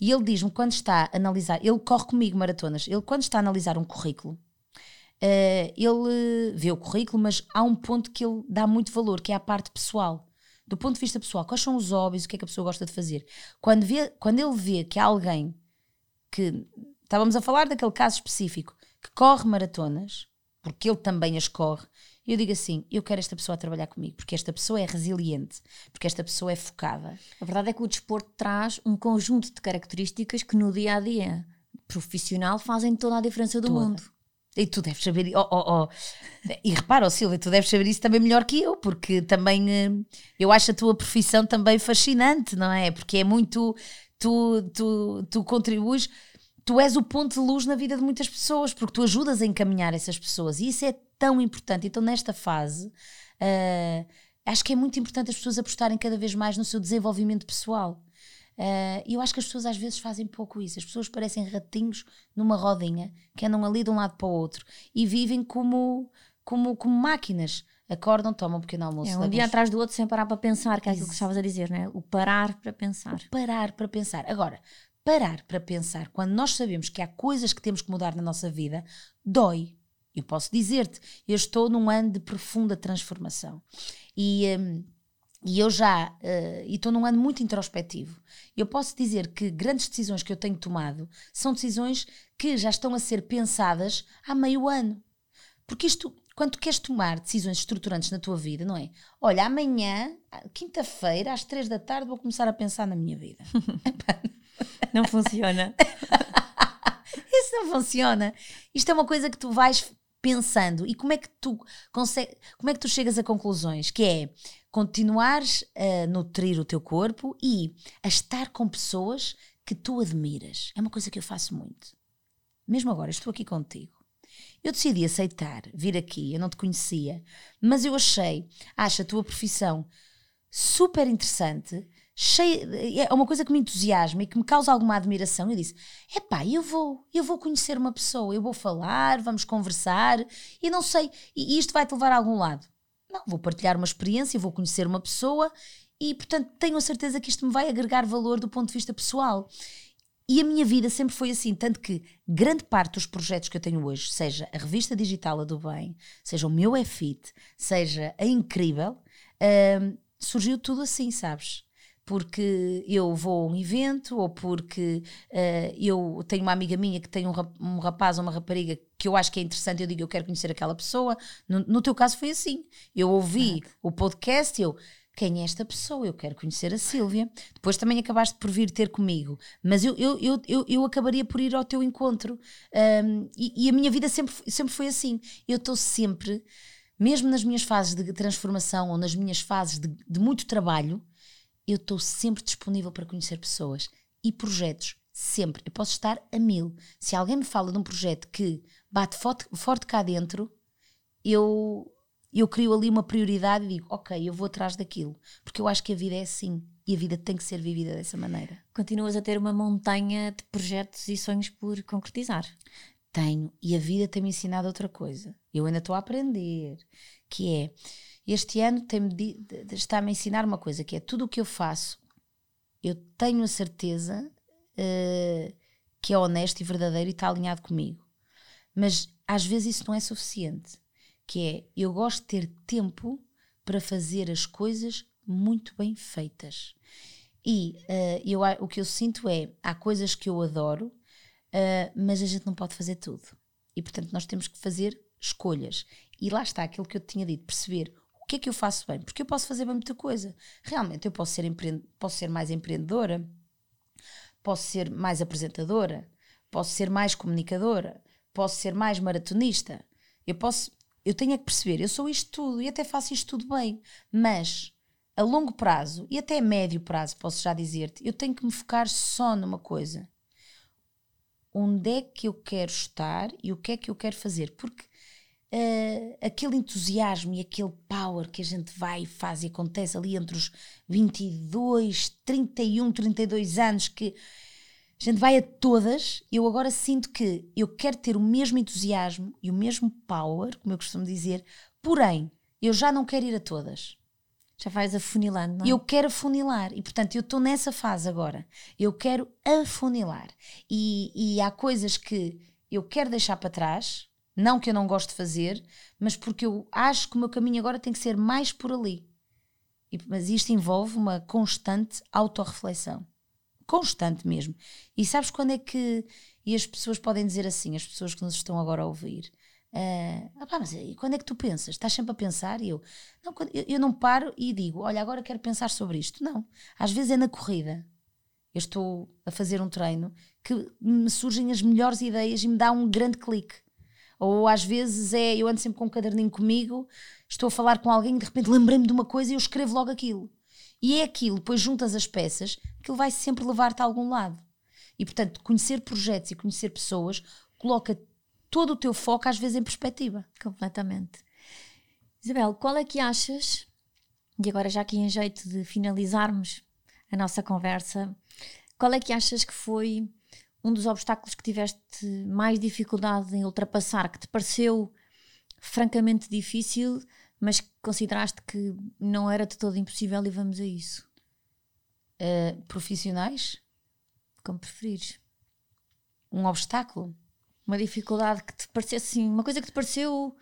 e ele diz-me quando está a analisar, ele corre comigo maratonas, ele quando está a analisar um currículo, uh, ele vê o currículo, mas há um ponto que ele dá muito valor, que é a parte pessoal. Do ponto de vista pessoal, quais são os hobbies, o que é que a pessoa gosta de fazer? Quando, vê, quando ele vê que há alguém que, estávamos a falar daquele caso específico, que corre maratonas, porque ele também as corre, eu digo assim: eu quero esta pessoa a trabalhar comigo, porque esta pessoa é resiliente, porque esta pessoa é focada. A verdade é que o desporto traz um conjunto de características que no dia a dia profissional fazem toda a diferença do toda. mundo. E tu deves saber, oh, oh, oh. e repara, oh, Silvia, tu deves saber isso também melhor que eu, porque também eh, eu acho a tua profissão também fascinante, não é? Porque é muito, tu, tu, tu contribuis tu és o ponto de luz na vida de muitas pessoas, porque tu ajudas a encaminhar essas pessoas e isso é tão importante. Então, nesta fase, uh, acho que é muito importante as pessoas apostarem cada vez mais no seu desenvolvimento pessoal. Uh, e eu acho que as pessoas às vezes fazem pouco isso. As pessoas parecem ratinhos numa rodinha que andam ali de um lado para o outro e vivem como, como, como máquinas. Acordam, tomam um pequeno almoço. É, um dia atrás do outro sem parar para pensar, que é aquilo que estavas a dizer, não é? O parar para pensar. O parar para pensar. Agora, parar para pensar, quando nós sabemos que há coisas que temos que mudar na nossa vida, dói. Eu posso dizer-te, eu estou num ano de profunda transformação. E. Um, e eu já uh, estou num ano muito introspectivo. Eu posso dizer que grandes decisões que eu tenho tomado são decisões que já estão a ser pensadas há meio ano. Porque isto, quando tu queres tomar decisões estruturantes na tua vida, não é? Olha, amanhã, quinta-feira, às três da tarde, vou começar a pensar na minha vida. Não funciona. Isso não funciona. Isto é uma coisa que tu vais pensando e como é que tu consegue, como é que tu chegas a conclusões que é continuares a nutrir o teu corpo e a estar com pessoas que tu admiras. É uma coisa que eu faço muito. Mesmo agora, estou aqui contigo. Eu decidi aceitar vir aqui, eu não te conhecia, mas eu achei, acho a tua profissão super interessante cheia, é uma coisa que me entusiasma e que me causa alguma admiração. Eu disse: epá, eu vou, eu vou conhecer uma pessoa, eu vou falar, vamos conversar e não sei, e isto vai-te levar a algum lado. Não, vou partilhar uma experiência, vou conhecer uma pessoa e, portanto, tenho a certeza que isto me vai agregar valor do ponto de vista pessoal. E a minha vida sempre foi assim, tanto que grande parte dos projetos que eu tenho hoje, seja a revista digital A do Bem, seja o meu E-Fit, seja a Incrível, uh, surgiu tudo assim, sabes? porque eu vou a um evento ou porque uh, eu tenho uma amiga minha que tem um, um, rapaz ou uma rapariga que eu acho que é interessante, eu digo eu quero conhecer aquela pessoa. No, no teu caso foi assim. Eu ouvi o podcast eu quem é esta pessoa? Eu quero conhecer a Sílvia. Depois também acabaste por vir ter comigo, mas eu, eu, eu, eu, eu acabaria por ir ao teu encontro. Um, e, e, a minha vida sempre, sempre foi assim. Eu estou sempre, mesmo nas minhas fases de transformação ou nas minhas fases de, de muito trabalho, eu estou sempre disponível para conhecer pessoas e projetos. Sempre. Eu posso estar a mil. Se alguém me fala de um projeto que bate forte, forte cá dentro, eu eu crio ali uma prioridade e digo, ok, eu vou atrás daquilo, porque eu acho que a vida é assim e a vida tem que ser vivida dessa maneira. Continuas a ter uma montanha de projetos e sonhos por concretizar. Tenho, e a vida tem-me ensinado outra coisa. Eu ainda estou a aprender, que é, este ano está-me a ensinar uma coisa, que é tudo o que eu faço, eu tenho a certeza uh, que é honesto e verdadeiro e está alinhado comigo. Mas às vezes isso não é suficiente que é eu gosto de ter tempo para fazer as coisas muito bem feitas. E uh, eu, o que eu sinto é, há coisas que eu adoro, uh, mas a gente não pode fazer tudo. E portanto nós temos que fazer escolhas. E lá está aquilo que eu tinha dito, perceber o que é que eu faço bem, porque eu posso fazer bem muita coisa. Realmente eu posso ser, posso ser mais empreendedora, posso ser mais apresentadora, posso ser mais comunicadora, posso ser mais maratonista, eu posso eu tenho é que perceber, eu sou isto tudo e até faço isto tudo bem, mas a longo prazo e até a médio prazo, posso já dizer-te, eu tenho que me focar só numa coisa. Onde é que eu quero estar e o que é que eu quero fazer? Porque uh, aquele entusiasmo e aquele power que a gente vai e faz e acontece ali entre os 22, 31, 32 anos que a gente vai a todas. Eu agora sinto que eu quero ter o mesmo entusiasmo e o mesmo power, como eu costumo dizer, porém, eu já não quero ir a todas. Já vais afunilando, não é? Eu quero afunilar e, portanto, eu estou nessa fase agora. Eu quero afunilar. E, e há coisas que eu quero deixar para trás, não que eu não gosto de fazer, mas porque eu acho que o meu caminho agora tem que ser mais por ali. E, mas isto envolve uma constante autorreflexão constante mesmo. E sabes quando é que. E as pessoas podem dizer assim, as pessoas que nos estão agora a ouvir. Uh, ah, mas quando é que tu pensas? Estás sempre a pensar? E eu, não, eu, eu não paro e digo, olha, agora quero pensar sobre isto. Não. Às vezes é na corrida. Eu estou a fazer um treino que me surgem as melhores ideias e me dá um grande clique. Ou às vezes é, eu ando sempre com um caderninho comigo, estou a falar com alguém e de repente lembrei-me de uma coisa e eu escrevo logo aquilo. E é aquilo, depois juntas as peças, que ele vai sempre levar-te a algum lado. E portanto, conhecer projetos e conhecer pessoas coloca todo o teu foco às vezes em perspectiva. Completamente. Isabel, qual é que achas, e agora já aqui em jeito de finalizarmos a nossa conversa, qual é que achas que foi um dos obstáculos que tiveste mais dificuldade em ultrapassar, que te pareceu francamente difícil, mas consideraste que não era de todo impossível e vamos a isso? Uh, profissionais? Como preferires. Um obstáculo? Uma dificuldade que te parecesse assim, uma coisa que te pareceu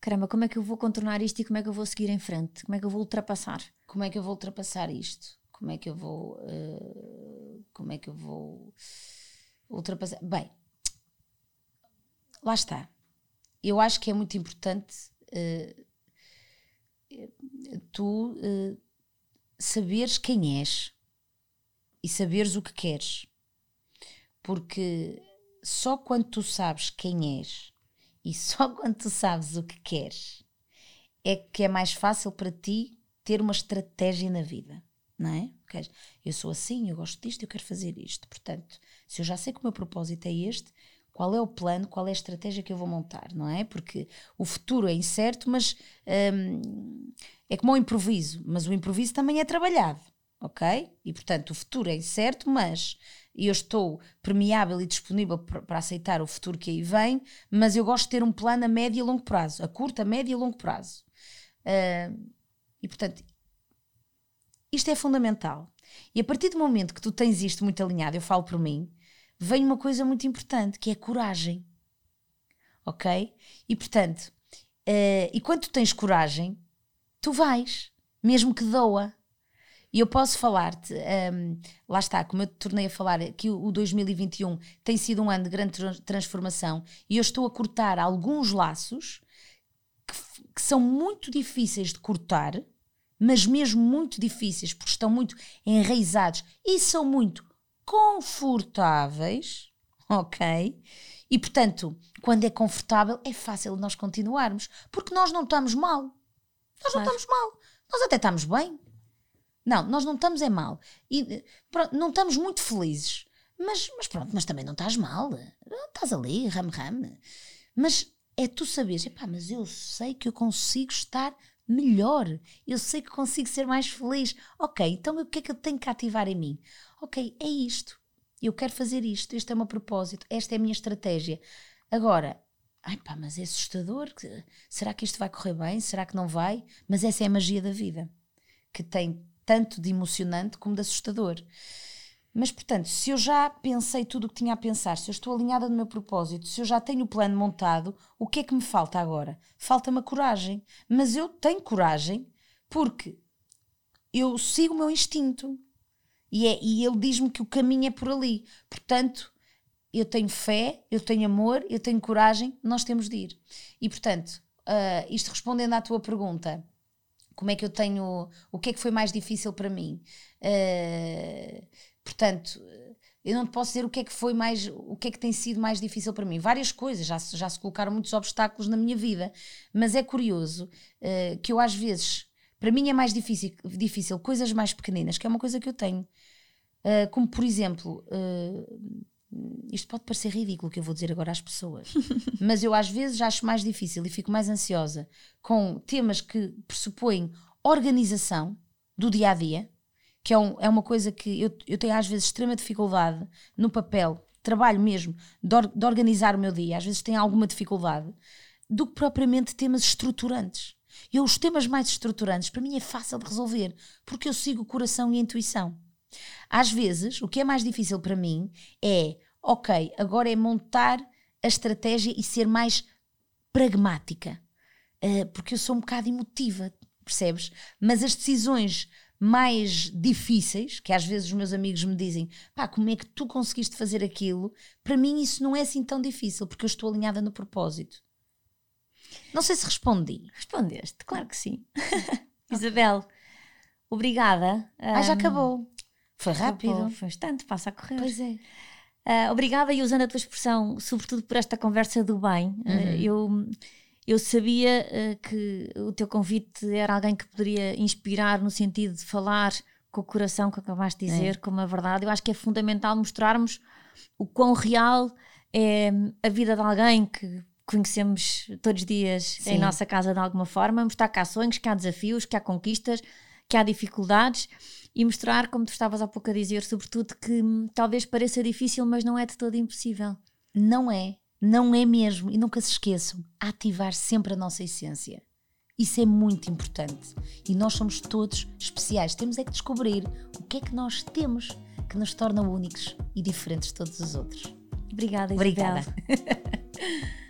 caramba, como é que eu vou contornar isto e como é que eu vou seguir em frente? Como é que eu vou ultrapassar? Como é que eu vou ultrapassar isto? Como é que eu vou. Uh, como é que eu vou ultrapassar? Bem, lá está. Eu acho que é muito importante uh, tu uh, saberes quem és e saberes o que queres. Porque só quando tu sabes quem és e só quando tu sabes o que queres é que é mais fácil para ti ter uma estratégia na vida, não é? Eu sou assim, eu gosto disto, eu quero fazer isto. Portanto, se eu já sei que o meu propósito é este, qual é o plano, qual é a estratégia que eu vou montar, não é? Porque o futuro é incerto, mas hum, é como o improviso, mas o improviso também é trabalhado, ok? E portanto o futuro é incerto, mas eu estou permeável e disponível para aceitar o futuro que aí vem, mas eu gosto de ter um plano a médio e longo prazo, a curto, a médio e longo prazo. Uh, e portanto, isto é fundamental. E a partir do momento que tu tens isto muito alinhado, eu falo por mim, vem uma coisa muito importante que é coragem. Ok? E portanto, uh, e quando tu tens coragem, tu vais, mesmo que doa. E eu posso falar-te, um, lá está, como eu te tornei a falar, que o 2021 tem sido um ano de grande transformação e eu estou a cortar alguns laços que, que são muito difíceis de cortar, mas mesmo muito difíceis, porque estão muito enraizados e são muito confortáveis, ok? E portanto, quando é confortável, é fácil nós continuarmos, porque nós não estamos mal. Nós claro. não estamos mal. Nós até estamos bem. Não, nós não estamos é mal. E pronto, não estamos muito felizes. Mas, mas pronto, mas também não estás mal. Estás ali, rame-rame. Mas é tu saberes, epá, mas eu sei que eu consigo estar melhor. Eu sei que consigo ser mais feliz. Ok, então o que é que eu tenho que ativar em mim? Ok, é isto. Eu quero fazer isto. Este é o meu propósito. Esta é a minha estratégia. Agora, ai pá, mas é assustador. Será que isto vai correr bem? Será que não vai? Mas essa é a magia da vida, que tem tanto de emocionante como de assustador. Mas, portanto, se eu já pensei tudo o que tinha a pensar, se eu estou alinhada no meu propósito, se eu já tenho o plano montado, o que é que me falta agora? Falta-me a coragem. Mas eu tenho coragem porque eu sigo o meu instinto. E, é, e ele diz-me que o caminho é por ali. Portanto, eu tenho fé, eu tenho amor, eu tenho coragem, nós temos de ir. E, portanto, uh, isto respondendo à tua pergunta, como é que eu tenho. O que é que foi mais difícil para mim? Uh, Portanto, eu não te posso dizer o que é que foi mais, o que é que tem sido mais difícil para mim. Várias coisas, já, já se colocaram muitos obstáculos na minha vida, mas é curioso uh, que eu às vezes, para mim é mais difícil, difícil coisas mais pequeninas, que é uma coisa que eu tenho. Uh, como por exemplo, uh, isto pode parecer ridículo o que eu vou dizer agora às pessoas, mas eu às vezes acho mais difícil e fico mais ansiosa com temas que pressupõem organização do dia a dia que é, um, é uma coisa que eu, eu tenho às vezes extrema dificuldade no papel, trabalho mesmo, de, or, de organizar o meu dia, às vezes tenho alguma dificuldade, do que propriamente temas estruturantes. Eu, os temas mais estruturantes, para mim é fácil de resolver, porque eu sigo o coração e a intuição. Às vezes, o que é mais difícil para mim é, ok, agora é montar a estratégia e ser mais pragmática, uh, porque eu sou um bocado emotiva, percebes? Mas as decisões mais difíceis, que às vezes os meus amigos me dizem, pá, como é que tu conseguiste fazer aquilo? Para mim isso não é assim tão difícil, porque eu estou alinhada no propósito. Não sei se respondi. Respondeste, claro que sim. Isabel, obrigada. Ah, já acabou. Foi rápido. Acabou. Foi instante, passa a correr. Pois é. Uh, obrigada e usando a tua expressão, sobretudo por esta conversa do bem, uhum. uh, eu eu sabia uh, que o teu convite era alguém que poderia inspirar no sentido de falar com o coração, que acabaste de dizer, é. como a verdade. Eu acho que é fundamental mostrarmos o quão real é a vida de alguém que conhecemos todos os dias Sim. em nossa casa de alguma forma, mostrar que há sonhos, que há desafios, que há conquistas, que há dificuldades e mostrar, como tu estavas há pouco a dizer, sobretudo que hum, talvez pareça difícil, mas não é de todo impossível. Não é. Não é mesmo, e nunca se esqueçam, ativar sempre a nossa essência. Isso é muito importante. E nós somos todos especiais. Temos é que descobrir o que é que nós temos que nos torna únicos e diferentes de todos os outros. Obrigada, Isabel. Obrigada.